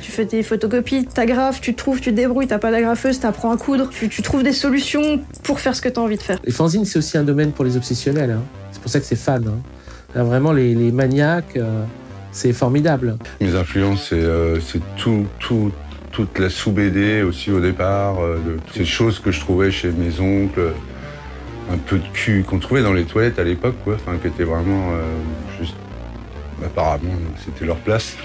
Tu fais tes photocopies, t'agrafes, tu trouves, tu te débrouilles, t'as pas d'agrafeuse, t'apprends à coudre, tu, tu trouves des solutions pour faire ce que t'as envie de faire. Les fanzines, c'est aussi un domaine pour les obsessionnels. hein. C'est pour ça que c'est fan. hein. Là, vraiment, les, les maniaques, euh, c'est formidable. Mes influences, c'est euh, c'est tout, tout, toute la sous-BD aussi au départ, euh, de- ces choses que je trouvais chez mes oncles, un peu de cul qu'on trouvait dans les toilettes à l'époque, quoi, enfin, qui étaient vraiment euh. Apparemment, c'était leur place.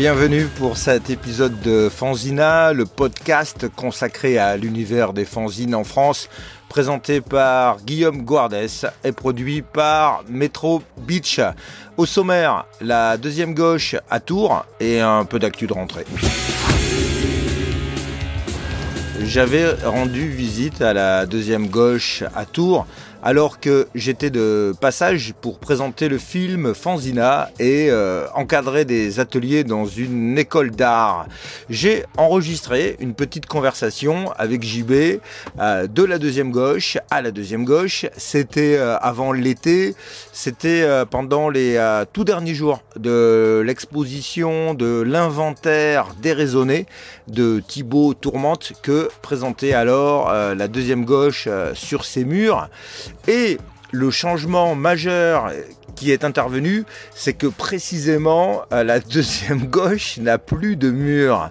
Bienvenue pour cet épisode de Fanzina, le podcast consacré à l'univers des fanzines en France, présenté par Guillaume Guardes et produit par Metro Beach. Au sommaire, la deuxième gauche à Tours et un peu d'actu de rentrée. J'avais rendu visite à la deuxième gauche à Tours alors que j'étais de passage pour présenter le film Fanzina et euh, encadrer des ateliers dans une école d'art. J'ai enregistré une petite conversation avec JB euh, de la deuxième gauche à la deuxième gauche. C'était euh, avant l'été, c'était euh, pendant les euh, tout derniers jours de l'exposition de l'inventaire déraisonné de Thibaut Tourmente que présentait alors euh, la deuxième gauche sur ses murs. Et le changement majeur qui est intervenu, c'est que précisément la deuxième gauche n'a plus de mur.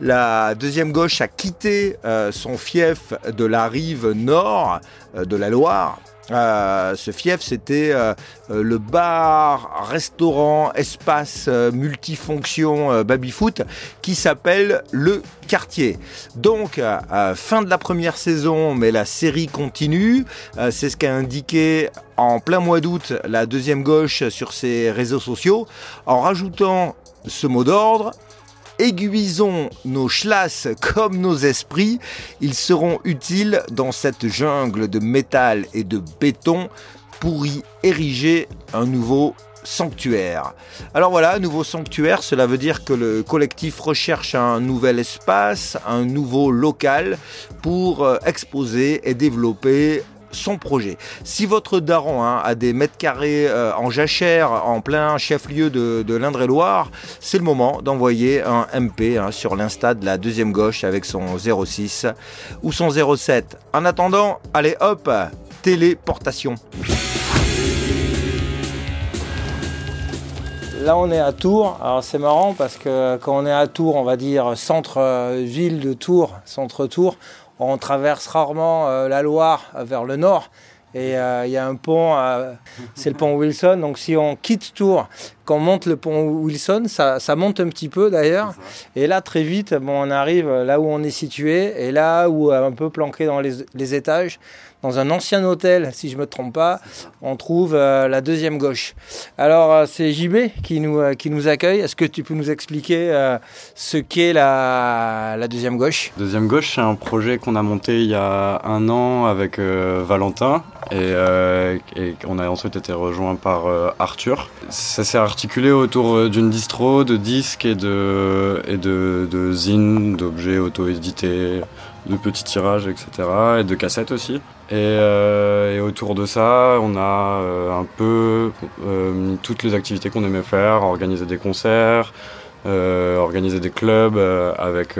La deuxième gauche a quitté son fief de la rive nord de la Loire. Euh, ce fief, c'était euh, euh, le bar, restaurant, espace multifonction baby-foot qui s'appelle le quartier. Donc, fin de la première saison, mais la série continue. C'est ce qu'a indiqué en plein mois d'août la deuxième gauche sur ses réseaux sociaux, en rajoutant ce mot d'ordre. Aiguisons nos chlasses comme nos esprits, ils seront utiles dans cette jungle de métal et de béton pour y ériger un nouveau sanctuaire. Alors voilà, nouveau sanctuaire, cela veut dire que le collectif recherche un nouvel espace, un nouveau local pour euh, exposer et développer son projet. Si votre daron hein, a des mètres carrés euh, en jachère en plein chef-lieu de, l'Indre-et-Loire, c'est le moment d'envoyer un MP hein, sur l'insta de la deuxième gauche avec son 06 ou son 07. En attendant, allez hop, téléportation. Là, on est à Tours. Alors, c'est marrant parce que quand on est à Tours, on va dire centre-ville de Tours, centre-Tours, on traverse rarement euh, la Loire euh, vers le nord. Et euh, il y a un pont, c'est le pont Wilson. Donc, si on quitte Tours, qu'on monte le pont Wilson, ça, monte un petit peu d'ailleurs. Et là, très vite, on arrive là où on est situé. Et là où, un peu planqué dans les étages, dans un ancien hôtel, si je me trompe pas, on trouve euh, la deuxième gauche. Alors, euh, c'est JB qui nous, euh, qui nous accueille. Est-ce que tu peux nous expliquer ce qu'est la, deuxième gauche? Deuxième gauche, c'est un projet qu'on a monté il y a un an avec Valentin et, et on a ensuite été rejoint par Arthur. Ça s'est articulé autour d'une distro, de disques et de, et de, de zines, d'objets auto-édités, de petits tirages, etc. et de cassettes aussi. Et, euh, et autour de ça, on a euh, un peu euh, toutes les activités qu'on aimait faire, organiser des concerts, organiser des clubs avec,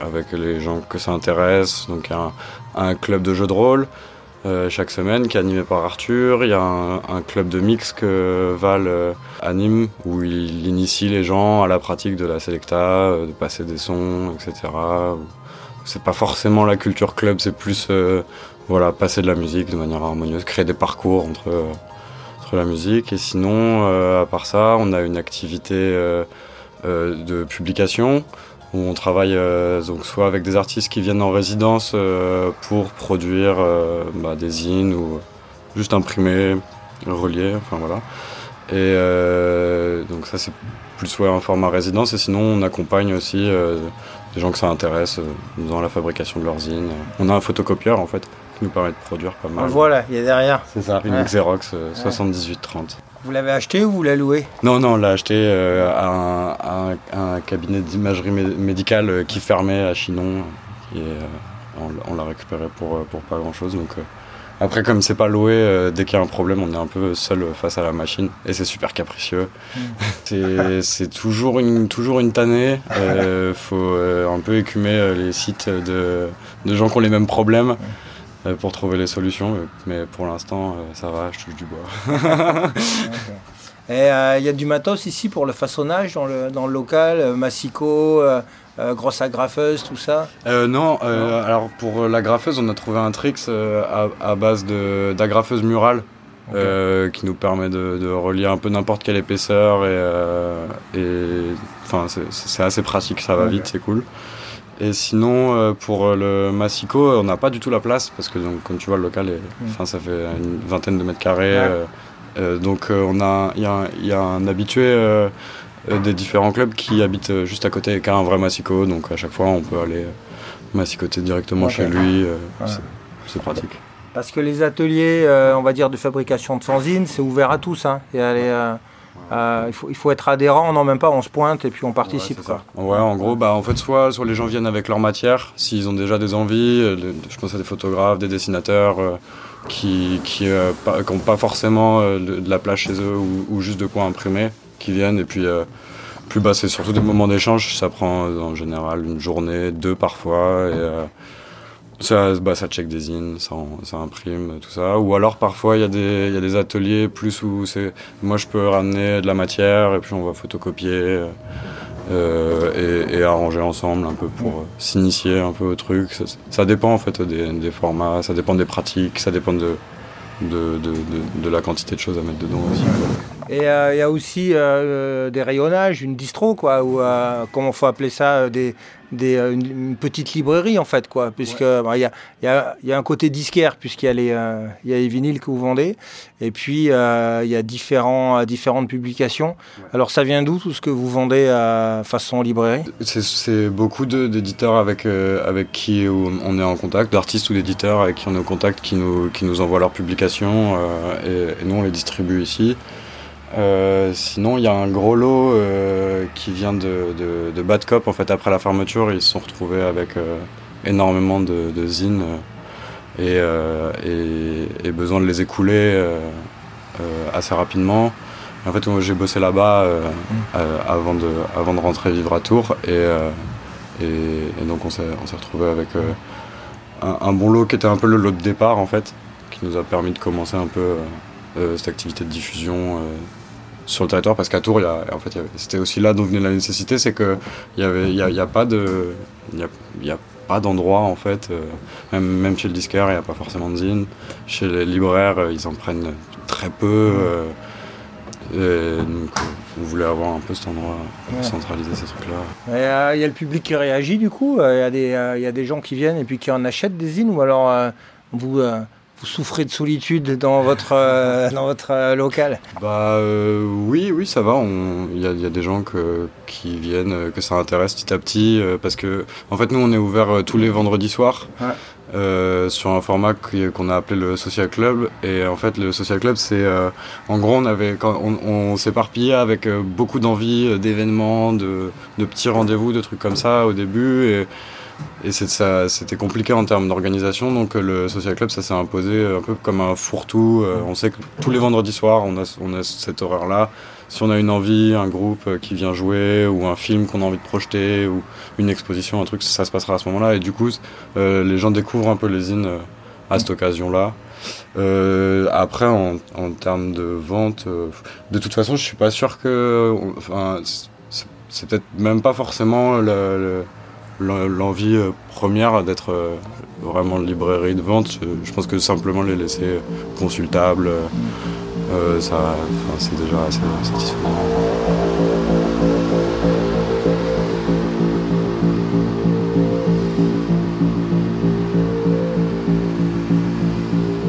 avec les gens que ça intéresse. Donc un, un club de jeux de rôle chaque semaine qui est animé par Arthur. Il y a un, un club de mix que Val anime où il initie les gens à la pratique de la selecta, de passer des sons, etc. C'est pas forcément la culture club, c'est plus euh, voilà, passer de la musique de manière harmonieuse, créer des parcours entre, euh, entre la musique. Et sinon, euh, à part ça, on a une activité de publication où on travaille donc soit avec des artistes qui viennent en résidence pour produire bah, des zines ou juste imprimer, relier, enfin voilà. Et donc ça c'est plus ouais, un format résidence et sinon on accompagne aussi des gens que ça intéresse euh, dans la fabrication de leurs zines. On a un photocopieur en fait qui nous permet de produire pas mal. le voit là, il est derrière. C'est ça, une Ouais. Xerox euh, 7830. Vous l'avez acheté ou vous l'avez loué Non, non, on l'a acheté euh, à, un, à un- un cabinet d'imagerie mé- médicale euh, qui fermait à Chinon. Et euh, on, l'a récupéré pour, euh, pour pas grand chose. Donc, euh, après, comme c'est pas loué, euh, dès qu'il y a un problème, on est un peu seul face à la machine. Et c'est super capricieux. C'est- c'est toujours une, toujours une tannée. Il faut euh, un peu écumer euh, les sites de, de gens qui ont les mêmes problèmes. euh, Pour trouver les solutions, Euh, mais pour l'instant euh, ça va, je touche du bois. Et euh, il y a du matos ici pour le façonnage dans le, dans le local, euh, massicot, euh, grosse agrafeuse, tout ça. Euh, non, euh, alors pour la graffeuse, on a trouvé un tricks euh, à, à base d'agrafeuse murale euh, qui nous permet de, de relier un peu n'importe quelle épaisseur et, euh, et enfin c'est- assez pratique, ça va vite, c'est cool. Et sinon, euh, pour le massicot, on n'a pas du tout la place parce que donc, comme tu vois, le local, est, enfin, ça fait une vingtaine de mètres carrés. Ouais. euh, euh, donc euh, on a, il y, a un- il y a un habitué des différents clubs qui habitent euh, juste à côté et qui a un vrai massicot. Donc à chaque fois, on peut aller euh, massicoter directement chez lui. euh, Ouais. c'est- pratique. Parce que les ateliers, euh, on va dire, de fabrication de fanzines, c'est ouvert à tous. Hein. Et aller, euh, euh, il, faut, il faut être adhérent, non même pas, on se pointe et puis on participe. Ouais, quoi. Ouais, en gros, bah, en fait, soit, soit les gens viennent avec leur matière, s'ils ont déjà des envies. euh, je pense à des photographes, des dessinateurs euh, qui qui euh, pas- qui ont pas forcément euh, de, de la place chez eux ou, ou juste de quoi imprimer, qui viennent. Et puis, euh, plus bah, c'est surtout des moments d'échange. Ça prend en général une journée, deux parfois. Et, euh, ça, bah, ça check des in, ça, ça imprime, tout ça. Ou alors parfois il y, a des- y a des ateliers plus où c'est moi je peux ramener de la matière et puis on va photocopier euh, et, arranger ensemble un peu pour s'initier un peu au truc. Ça, dépend en fait des formats, ça dépend des pratiques, ça dépend de, de, de, de- la quantité de choses à mettre dedans aussi. quoi. Et euh, il y a aussi euh, des rayonnages, une distro, quoi, ou euh, comment faut appeler ça, euh, des, des, euh, une, une petite librairie en fait, quoi, puisque bah, il y, a, y, a, y a un côté disquaire puisqu'il y a les, euh, il y a les vinyles que vous vendez, et puis euh, il y a différents, euh, différentes publications. Alors ça vient d'où tout ce que vous vendez à façon librairie? C'est- beaucoup d'éditeurs avec, euh, avec qui on est en contact, d'artistes ou d'éditeurs avec qui on est en contact, qui nous, qui nous envoient leurs publications euh, et, et nous on les distribue ici. Euh, sinon, il y a un gros lot euh, qui vient de, de, de Bad Cop. En fait, après la fermeture, ils se sont retrouvés avec euh, énormément de, de zines et, et, et besoin de les écouler assez rapidement. En fait, j'ai bossé là-bas euh, avant, de, avant de rentrer vivre à Tours. Et, et, et donc, on s'est retrouvé avec un, un bon lot qui était un peu le lot de départ, en fait, qui nous a permis de commencer un peu cette activité de diffusion. Euh, sur le territoire parce qu'à Tours, il y a, en fait, c'était aussi là dont venait la nécessité, c'est que il y avait, il y a, il y a pas de, il y a, il y a pas d'endroit en fait, euh, même, même chez le disquaire, il n'y a pas forcément de zine. Chez les libraires, euh, ils en prennent très peu. euh, et donc, euh, on voulait avoir un peu cet endroit pour Ouais. centraliser ces trucs-là. Euh, Il y a le public qui réagit du coup, euh, il y, a des, euh, y a des gens qui viennent et puis qui en achètent des zines, ou alors euh, vous, euh, vous souffrez de solitude dans votre, euh, dans votre euh, local Bah euh, oui, oui, ça va. Il y, a, il y a des gens que, qui viennent, que ça intéresse petit à petit, parce que en fait nous on est ouvert tous les vendredis soirs Ouais. sur un format qu'on a appelé le Social Club. Et en fait le Social Club c'est, en gros on avait, quand on, on s'éparpillait avec beaucoup d'envie d'événements, de, de petits rendez-vous, de trucs comme ça au début. Et, et c'était compliqué en termes d'organisation, donc euh, le Social Club, ça s'est imposé euh, un peu comme un fourre-tout. Euh, on sait que tous les vendredis soirs, on a, on a cet horaire-là. Si on a une envie, un groupe qui vient jouer, ou un film qu'on a envie de projeter, ou une exposition, un truc, ça se passera à ce moment-là. Et du coup, les gens découvrent un peu les zines à cette occasion-là. Après, en, termes de vente, de toute façon, je suis pas sûr que. Enfin, c'est- peut-être même pas forcément le- l'envie euh, première d'être euh, vraiment librairie de vente. Je, je pense que simplement les laisser consultables, euh, euh, c'est déjà assez satisfaisant.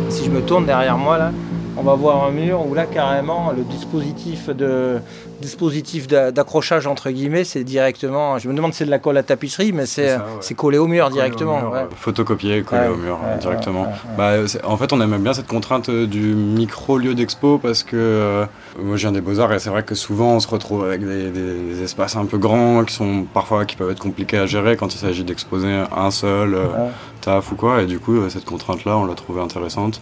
Si je me tourne derrière moi là, on va voir un mur où là carrément le dispositif de, dispositif d'a- d'accrochage entre guillemets, c'est directement. Je me demande si c'est de la colle à tapisserie, mais c'est ça, ouais. c'est collé au mur au directement. mur, ouais. euh, Photocopier, coller Ouais, au mur euh, directement. Bah, en fait, on aime bien cette contrainte euh, du micro lieu d'expo parce que euh, moi, je viens des beaux-arts et c'est vrai que souvent, on se retrouve avec des, espaces un peu grands qui sont parfois qui peuvent être compliqués à gérer quand il s'agit d'exposer un seul euh, taf ou quoi. Et du coup, euh, cette contrainte-là, on l'a trouvée intéressante.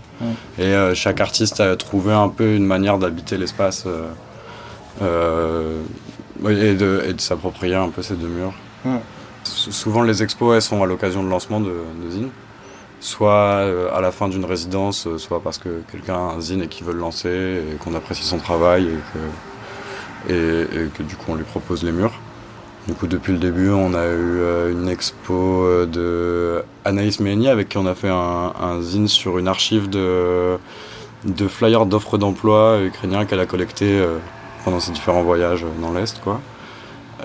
Et euh, chaque artiste a trouvé un peu une manière d'habiter l'espace euh, et de, et de s'approprier un peu ces deux murs. Ouais. Souvent, les expos, elles sont à l'occasion de lancement de, de zine. Soit euh, à la fin d'une résidence, euh, soit parce que quelqu'un a un zine et qu'il veut le lancer, et qu'on apprécie son travail, et que, et, et que du coup on lui propose les murs. Du coup, depuis le début, on a eu une expo de Anaïs Méni avec qui on a fait un, un zine sur une archive de, de flyers d'offres d'emploi ukrainiens qu'elle a collecté pendant ses différents voyages dans l'Est.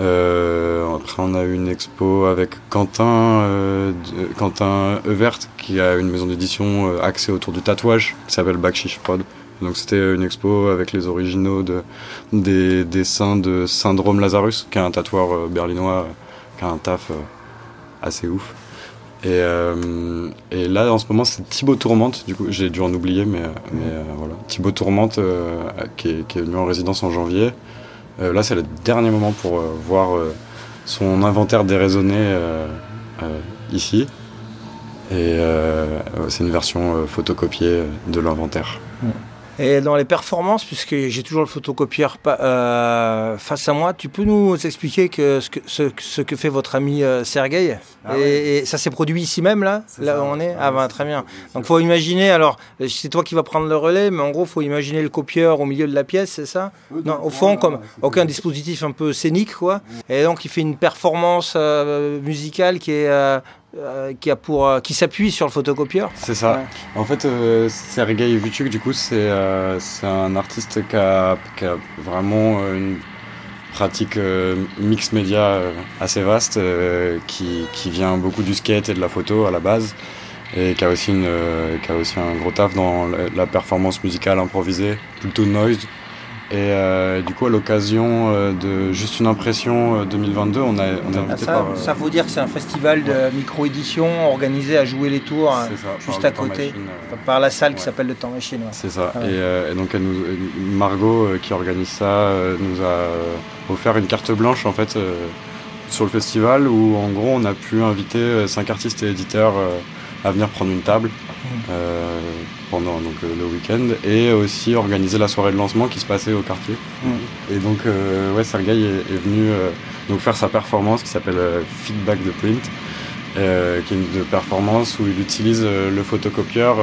Euh, après, on a eu une expo avec Quentin, euh, Evert, qui a une maison d'édition euh, axée autour du tatouage, qui s'appelle Bakshish Prod. Donc c'était une expo avec les originaux de, des dessins de Syndrome Lazarus, qui est un tatoueur berlinois, qui a un taf assez ouf. Et, euh, et là, en ce moment, c'est Thibaut Tourmente. Du coup, j'ai dû en oublier, mais, euh, euh, voilà. Thibaut Tourmente, euh, qui, est, qui est venu en résidence en janvier. Euh, là, c'est le dernier moment pour euh, voir son inventaire déraisonné ici. Et c'est une version photocopiée de l'inventaire. Et dans les performances, puisque j'ai toujours le photocopieur euh, face à moi, tu peux nous expliquer que ce, que, ce, ce que fait votre ami euh, Sergueï? Ah et, ouais. et ça s'est produit ici même, là? Là où on est? Ah, bah, c'est- très bien. Donc, faut imaginer, alors, c'est toi qui vas prendre le relais, mais en gros, faut imaginer le copieur au milieu de la pièce, c'est ça? Non, au fond, comme aucun dispositif un peu scénique, quoi. Et donc, il fait une performance euh, musicale qui est. euh, qui a pour euh, qui s'appuie sur le photocopieur. C'est ça. Ouais. En fait, euh, Sergei Vuchuk, du coup, c'est euh, c'est un artiste qui a, qui a vraiment une pratique mix média assez vaste, qui, qui vient beaucoup du skate et de la photo à la base, et qui a aussi, une, qui a aussi un gros taf dans la, la performance musicale improvisée, plutôt noise. Et euh, du coup, à l'occasion euh, de Juste une impression euh, 2022, on a, on est Ah, invité ça, par... euh, ça faut dire que c'est un festival de micro-édition organisé à jouer les tours euh, ça, juste à côté. machine, euh, par la salle qui s'appelle le Temps Machine. ouais. C'est ça. Ah. Et, euh, et donc elle nous, Margot, euh, qui organise ça, euh, nous a euh, offert une carte blanche en fait euh, sur le festival où en gros on a pu inviter euh, cinq artistes et éditeurs euh, à venir prendre une table euh, pendant donc, euh, le week-end et aussi organiser la soirée de lancement qui se passait au quartier. Mm. Et donc euh, ouais, Sergei est, est venu euh, donc faire sa performance qui s'appelle Feedback the Print, qui est une de performance où il utilise le photocopieur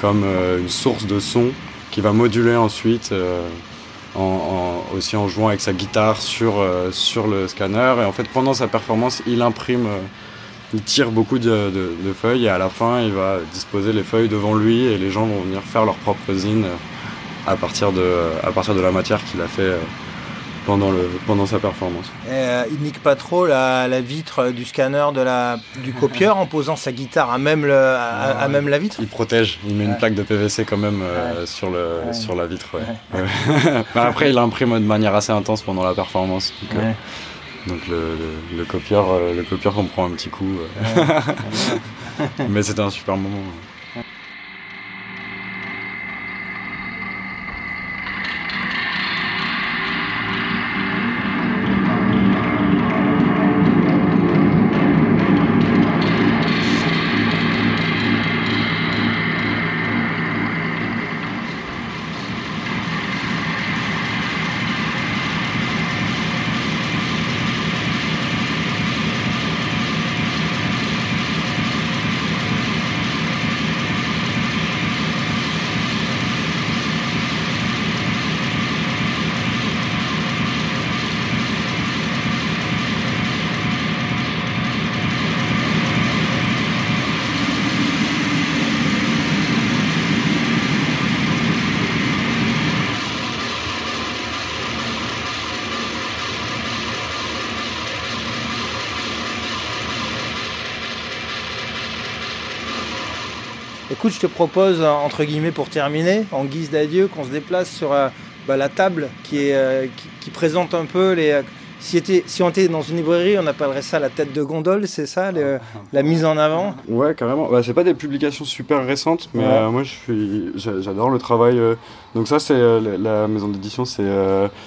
comme une source de son qui va moduler ensuite en, en- aussi en jouant avec sa guitare sur, sur le scanner. Et en fait, pendant sa performance, il imprime, il tire beaucoup de, de- de feuilles et à la fin, il va disposer les feuilles devant lui et les gens vont venir faire leur propre zine euh, à partir de, à partir de la matière qu'il a fait euh, pendant, le, pendant sa performance. Et, euh, il nique pas trop la, la vitre du scanner de la, du copieur en posant sa guitare à même, le, à, même la vitre? Il protège, il met une plaque de PVC quand même euh, sur, le, Ouais. sur la vitre. ouais. Ouais. Mais après, il imprime de manière assez intense pendant la performance. Donc, euh. Donc le, le- le copieur, euh, le copieur qu'on prend un petit coup. euh. Mais c'était un super moment. Écoute, je te propose, euh, entre guillemets, pour terminer, en guise d'adieu, qu'on se déplace sur euh, bah, la table qui, est, qui, qui, présente un peu les. Si, était, si, on était dans une librairie, on appellerait ça la tête de gondole, c'est ça, le, la mise en avant? Ouais, carrément. Bah, c'est pas des publications super récentes, mais ouais. euh, moi j'adore le travail. Euh... Donc, ça, c'est euh, la maison d'édition, c'est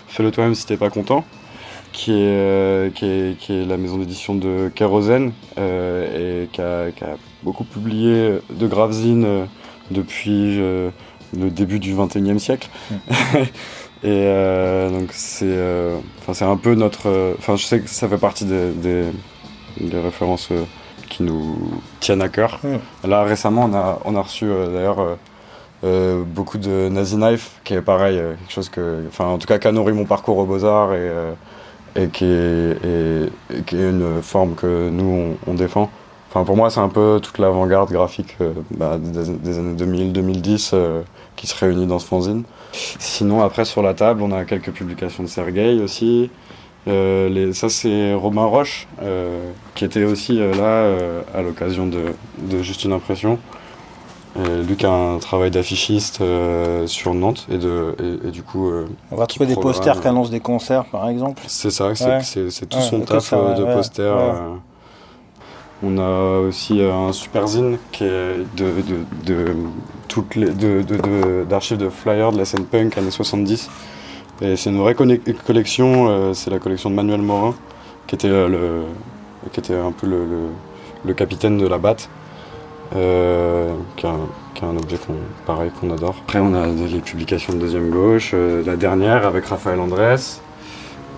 Fais-le toi-même si t'es pas content qui est, euh, qui est, qui est la maison d'édition de Kérosène euh, et qui a, qui a, beaucoup publié de gravesines euh, depuis le début du 21e siècle. Mmh. et donc c'est un peu notre... Enfin je sais que ça fait partie des, des, des références qui nous tiennent à cœur. Mmh. Là récemment on a, on a reçu d'ailleurs... Beaucoup de Nazi Knife, qui est pareil, quelque chose que, enfin, en tout cas, qui a nourri mon parcours aux Beaux-Arts et, et, qui est, une forme que nous, on, défend. Enfin, pour moi, c'est un peu toute l'avant-garde graphique bah, des, années 2000-2010 qui se réunit dans ce fanzine. Sinon, après, sur la table, on a quelques publications de Sergueï aussi. Les, ça, c'est Romain Roche, qui était aussi là à l'occasion de Juste une impression. Et Luc a un travail d'affichiste euh, sur Nantes et, de, et, et du coup. Euh, on va trouver des posters qui annoncent des concerts par exemple. C'est ça, c'est tout ouais, son taf ça, de ouais, posters. Euh. On a aussi un super zine qui est de, de, de, toutes les, de, de, d'archives de, flyers de la scène punk années 70. Et c'est une vraie collection, c'est la collection de Manuel Morin, qui était, le, qui était un peu le, le, le capitaine de la batte. Euh, qui, est un, qui, est un, objet qu'on, pareil qu'on adore. Après, on a les publications de Deuxième Gauche, euh, la dernière avec Raphaël Andrés,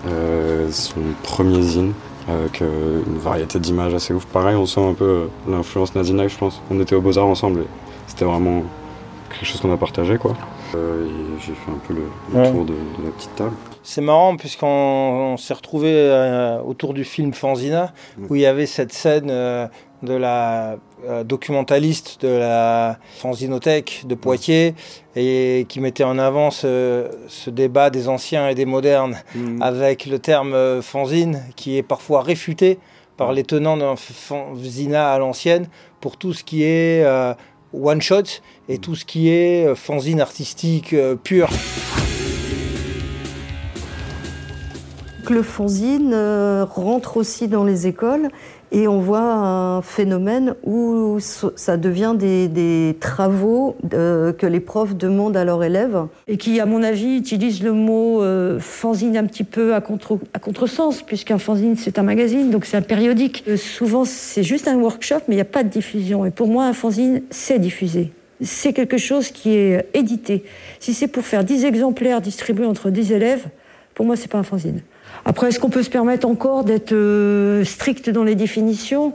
euh, son premier zine, avec une variété d'images assez ouf. Pareil, on sent un peu l'influence Nazina, je pense. On était au Beaux-Arts ensemble et c'était vraiment quelque chose qu'on a partagé, quoi. j'ai fait un peu le, le ouais. tour de, de, la petite table. C'est marrant puisqu'on on s'est retrouvé euh, autour du film Fanzina où il y avait cette scène euh, de la euh, documentaliste de la fanzinothèque de Poitiers et qui mettait en avant ce, ce débat des anciens et des modernes mmh. avec le terme fanzine qui est parfois réfuté par les tenants d'un fanzina à l'ancienne pour tout ce qui est euh, one shot et tout ce qui est fanzine artistique euh, pure. Le fanzine euh, rentre aussi dans les écoles et on voit un phénomène où ça devient des, travaux euh, que les profs demandent à leurs élèves. Et qui, à mon avis, utilisent le mot euh, fanzine un petit peu à, contre, à contresens, puisqu'un fanzine, c'est un magazine, donc c'est un périodique. Euh, souvent, c'est juste un workshop, mais il n'y a pas de diffusion. Et pour moi, un fanzine, c'est diffusé. C'est quelque chose qui est édité. Si c'est pour faire 10 exemplaires distribués entre 10 élèves, pour moi, c'est pas un fanzine. Après, est-ce qu'on peut se permettre encore d'être euh, strict dans les définitions?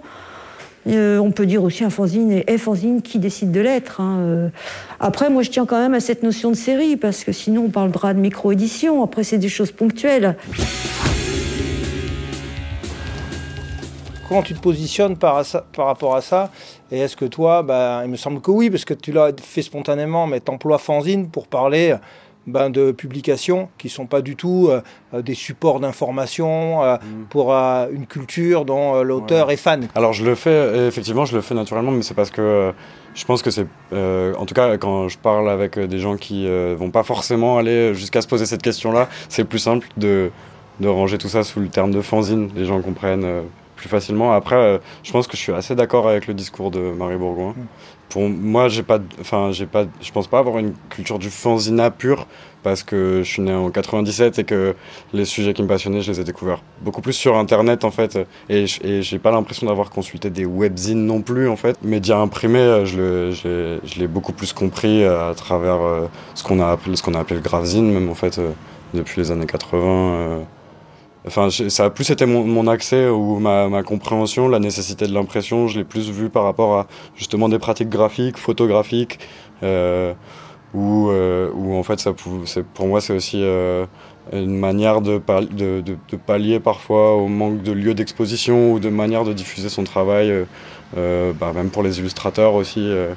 Euh, On peut dire aussi un fanzine et est fanzine qui décide de l'être. Hein. Euh, après, moi, je tiens quand même à cette notion de série, parce que sinon, on parlera de micro-édition. Après, c'est des choses ponctuelles. Comment tu te positionnes par, rapport à ça? Et est-ce que toi, bah, il me semble que oui, parce que tu l'as fait spontanément, mais t'emploies fanzine pour parler ben, de publications qui ne sont pas du tout euh, des supports d'information euh, mmh. pour euh, une culture dont euh, l'auteur ouais. est fan. Alors je le fais, effectivement, je le fais naturellement, mais c'est parce que je pense que c'est, en tout cas, quand je parle avec des gens qui vont pas forcément aller jusqu'à se poser cette question-là, c'est plus simple de, de ranger tout ça sous le terme de fanzine. Les gens comprennent plus facilement. Après, je pense que je suis assez d'accord avec le discours de Marie Bourgoin. Pour moi, j'ai pas, enfin, j'ai pas, je pense pas avoir une culture du fanzina pure parce que je suis né en 97 et que les sujets qui me passionnaient, je les ai découverts beaucoup plus sur Internet en fait. Et, et j'ai pas l'impression d'avoir consulté des webzines non plus en fait. Médias imprimés, je, l'ai beaucoup plus compris à travers euh, ce qu'on a appelé, ce qu'on a appelé le gravzine même en fait euh, depuis les années 80. Enfin, ça a plus été mon, mon accès ou ma, ma, compréhension, la nécessité de l'impression. Je l'ai plus vu par rapport à justement des pratiques graphiques, photographiques, euh, où, euh, où en fait, ça, pour moi, c'est aussi euh, une manière de, de, de, de, pallier parfois au manque de lieux d'exposition ou de manière de diffuser son travail, euh, euh, bah, même pour les illustrateurs aussi, euh,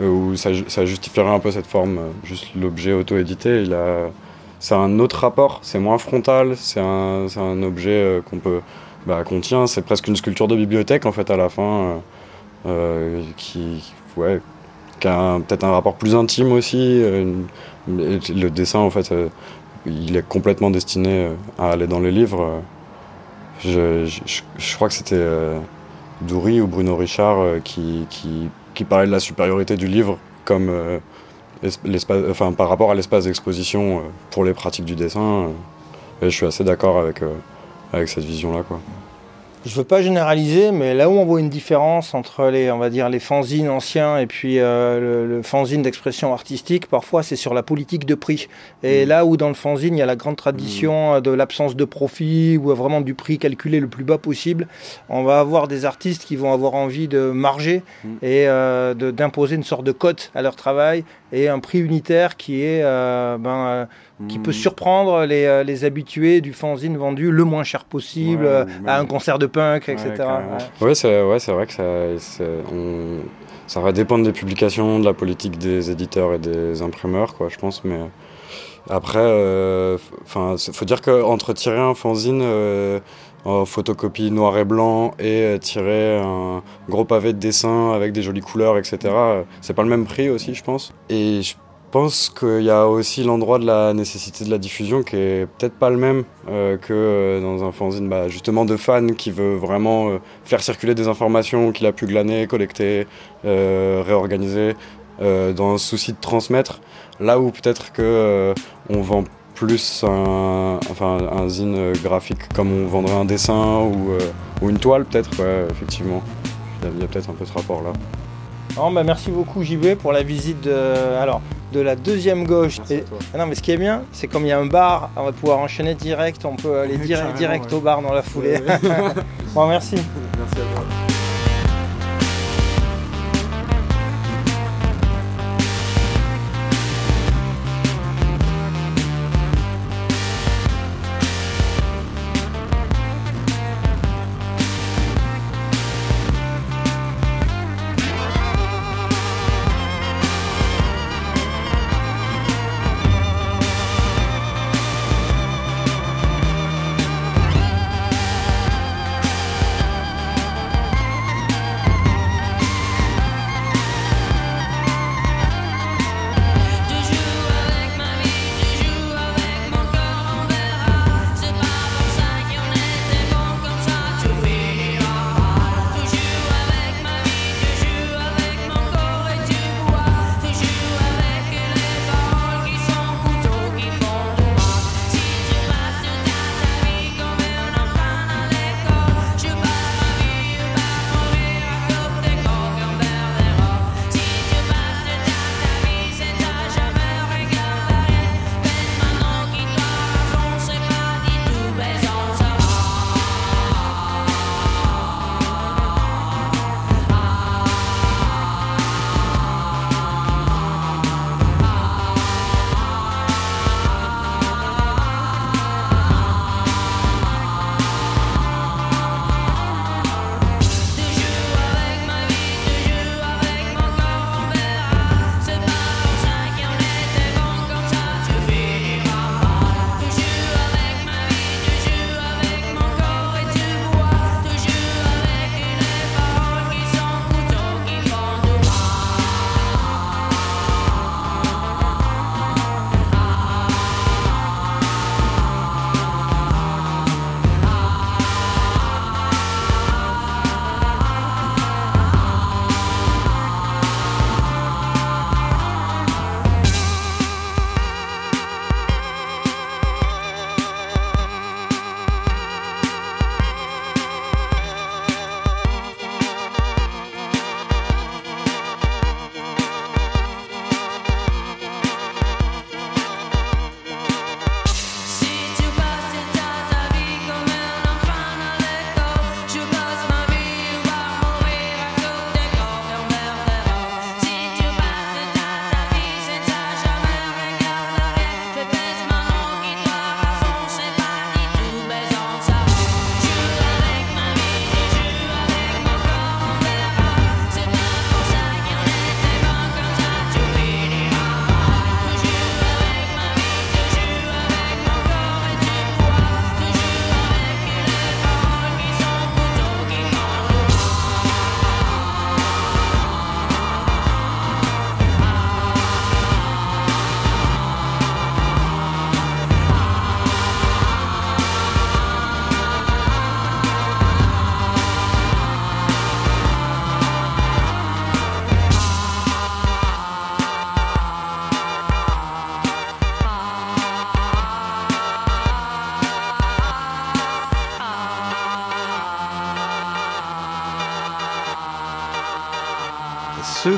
où ça, ça justifierait un peu cette forme, juste l'objet auto-édité. Il a c'est un autre rapport, c'est moins frontal, c'est un, objet euh, qu'on peut, bah, qu'on tient, c'est presque une sculpture de bibliothèque en fait à la fin, euh, euh, qui, ouais, qui a peut-être un rapport plus intime aussi. le dessin, en fait, il est complètement destiné à aller dans les livres. Je, je, crois que c'était Doury ou Bruno Richard qui, qui, qui, parlait de la supériorité du livre comme enfin, par rapport à l'espace d'exposition pour les pratiques du dessin. et je suis assez d'accord avec, avec cette vision-là. Quoi je veux pas généraliser, mais là où on voit une différence entre les, on va dire, les fanzines anciens et puis euh, le, fanzine d'expression artistique, parfois c'est sur la politique de prix. Et mm. là où dans le fanzine il y a la grande tradition mm. de l'absence de profit ou vraiment du prix calculé le plus bas possible, on va avoir des artistes qui vont avoir envie de marger mm. et euh, d'imposer une sorte de cote à leur travail et un prix unitaire qui est euh, ben, qui peut surprendre les, euh, les, habitués du fanzine vendu le moins cher possible euh, à un concert de punk, etc. Ouais, c'est ouais, vrai que ça, ça va dépendre des publications, de la politique des éditeurs et des imprimeurs, quoi, je pense. Mais après, enfin, il faut dire qu'entre tirer un fanzine en photocopie noir et blanc et tirer un gros pavé de dessin avec des jolies couleurs, etc. C'est pas le même prix aussi, je pense. Et je pense qu'il y a aussi l'endroit de la nécessité de la diffusion qui est peut-être pas le même euh, que euh, dans un fanzine bah, justement de fans qui veut vraiment euh, faire circuler des informations qu'il a pu glaner, collecter, réorganiser dans un souci de transmettre. Là où peut-être que on vend plus un, enfin, un zine graphique comme on vendrait un dessin ou, une toile peut-être, effectivement. Il y a, peut-être un peu ce rapport là. Bah merci beaucoup JB pour la visite de... Alors, de la deuxième gauche. Ah non, mais ce qui est bien, c'est comme il y a un bar, on va pouvoir enchaîner direct, on peut aller direct, direct au bar dans la foulée. bon, merci.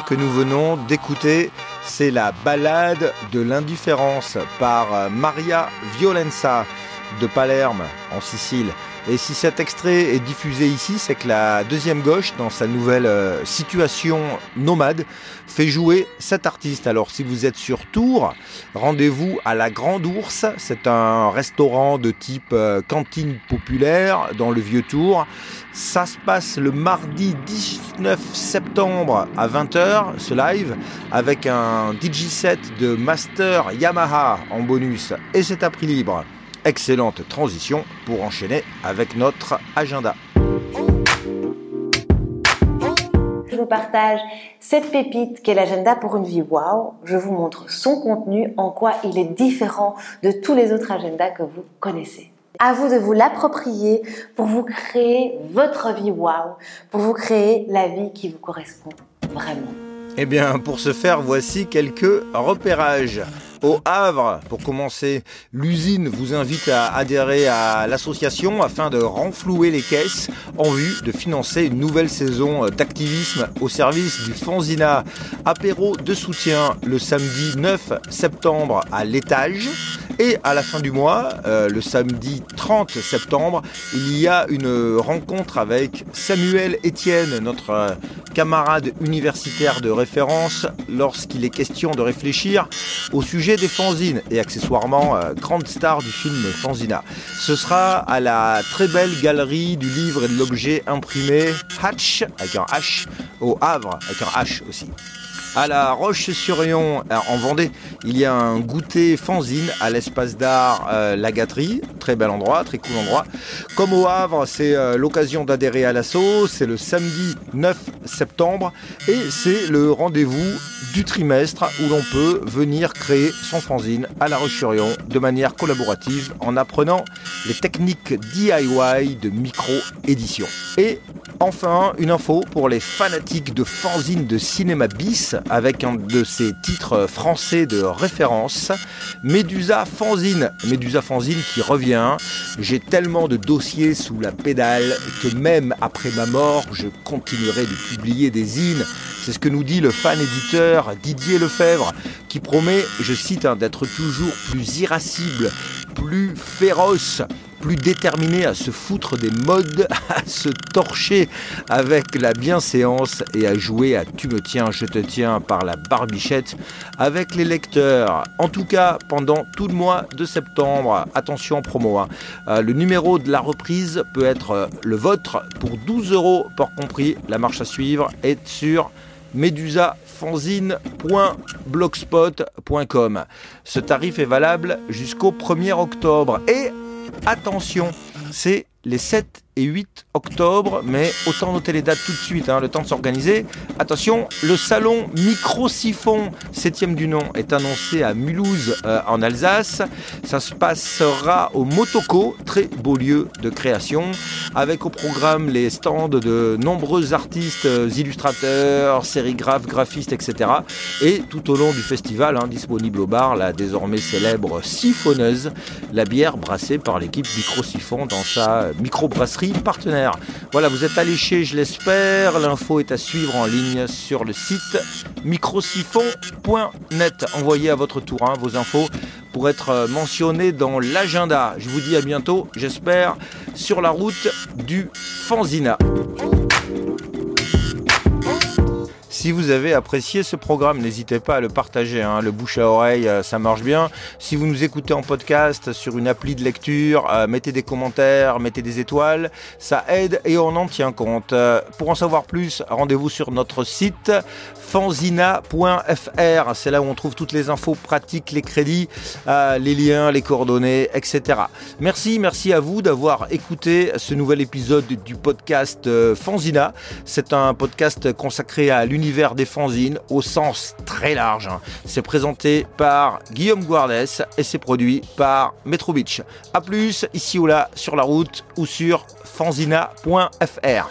Que nous venons d'écouter. C'est la balade de l'indifférence par Maria Violenza de Palerme en Sicile. Et si cet extrait est diffusé ici, c'est que la deuxième gauche, dans sa nouvelle euh, situation nomade, fait jouer cet artiste. Alors si vous êtes sur Tours, rendez-vous à la Grande Ours. C'est un restaurant de type euh, cantine populaire dans le Vieux Tours. Ça se passe le mardi 19 septembre à 20h, ce live, avec un DJ set de Master Yamaha en bonus. Et c'est à prix libre. Excellente transition pour enchaîner avec notre agenda. Je vous partage cette pépite qu'est l'agenda pour une vie wow. Je vous montre son contenu, en quoi il est différent de tous les autres agendas que vous connaissez. À vous de vous l'approprier pour vous créer votre vie wow, pour vous créer la vie qui vous correspond vraiment. Eh bien, pour ce faire, voici quelques repérages. Au Havre, pour commencer, l'usine vous invite à adhérer à l'association afin de renflouer les caisses en vue de financer une nouvelle saison d'activisme au service du Fanzina. Apéro de soutien le samedi 9 septembre à l'étage. Et à la fin du mois, euh, le samedi 30 septembre, il y a une rencontre avec Samuel Etienne, notre euh, camarade universitaire de référence, lorsqu'il est question de réfléchir au sujet des fanzines et accessoirement euh, grande star du film Fanzina. Ce sera à la très belle galerie du livre et de l'objet imprimé Hatch, avec un H, au Havre, avec un H aussi. À la Roche-sur-Yon, en Vendée, il y a un goûter fanzine à l'espace d'art euh, La. Très bel endroit, très cool endroit. Comme au Havre, c'est euh, l'occasion d'adhérer à l'assaut. C'est le samedi 9 septembre et c'est le rendez-vous du trimestre où l'on peut venir créer son fanzine à La Roche-sur-Yon de manière collaborative en apprenant les techniques DIY de micro-édition. Enfin, une info pour les fanatiques de fanzine de cinéma bis avec un de ses titres français de référence, Médusa Fanzine. Médusa Fanzine qui revient. J'ai tellement de dossiers sous la pédale que même après ma mort, je continuerai de publier des zines. C'est ce que nous dit le fan éditeur Didier Lefebvre, qui promet, je cite, hein, d'être toujours plus irascible, plus féroce, plus déterminé à se foutre des modes, à se torcher avec la bienséance et à jouer à tu me tiens, je te tiens par la barbichette avec les lecteurs. En tout cas, pendant tout le mois de septembre, attention promo, hein. euh, le numéro de la reprise peut être euh, le vôtre pour 12 euros pour compris. La marche à suivre est sur medusafanzine.blogspot.com. Ce tarif est valable jusqu'au 1er octobre. Et attention, c'est les 7 et 8 octobre, mais autant noter les dates tout de suite, hein, le temps de s'organiser. Attention, le salon Micro-Siphon, 7 du nom, est annoncé à Mulhouse euh, en Alsace. Ça se passera au Motoko, très beau lieu de création, avec au programme les stands de nombreux artistes, euh, illustrateurs, sérigraphes, graphistes, etc. Et tout au long du festival, hein, disponible au bar, la désormais célèbre siphonneuse, la bière brassée par l'équipe Micro-Siphon dans sa microbrasserie partenaire. Voilà, vous êtes alléché, je l'espère. L'info est à suivre en ligne sur le site microsiphon.net. Envoyez à votre tour hein, vos infos pour être mentionnées dans l'agenda. Je vous dis à bientôt, j'espère, sur la route du Fanzina. Si vous avez apprécié ce programme, n'hésitez pas à le partager. Hein. Le bouche à oreille, euh, ça marche bien. Si vous nous écoutez en podcast sur une appli de lecture, euh, mettez des commentaires, mettez des étoiles. Ça aide et on en tient compte. Euh, pour en savoir plus, rendez-vous sur notre site fanzina.fr. C'est là où on trouve toutes les infos pratiques, les crédits, les liens, les coordonnées, etc. Merci, merci à vous d'avoir écouté ce nouvel épisode du podcast Fanzina. C'est un podcast consacré à des fanzines au sens très large. C'est présenté par Guillaume Guardès et c'est produit par Metro Beach. A plus ici ou là sur la route ou sur fanzina.fr.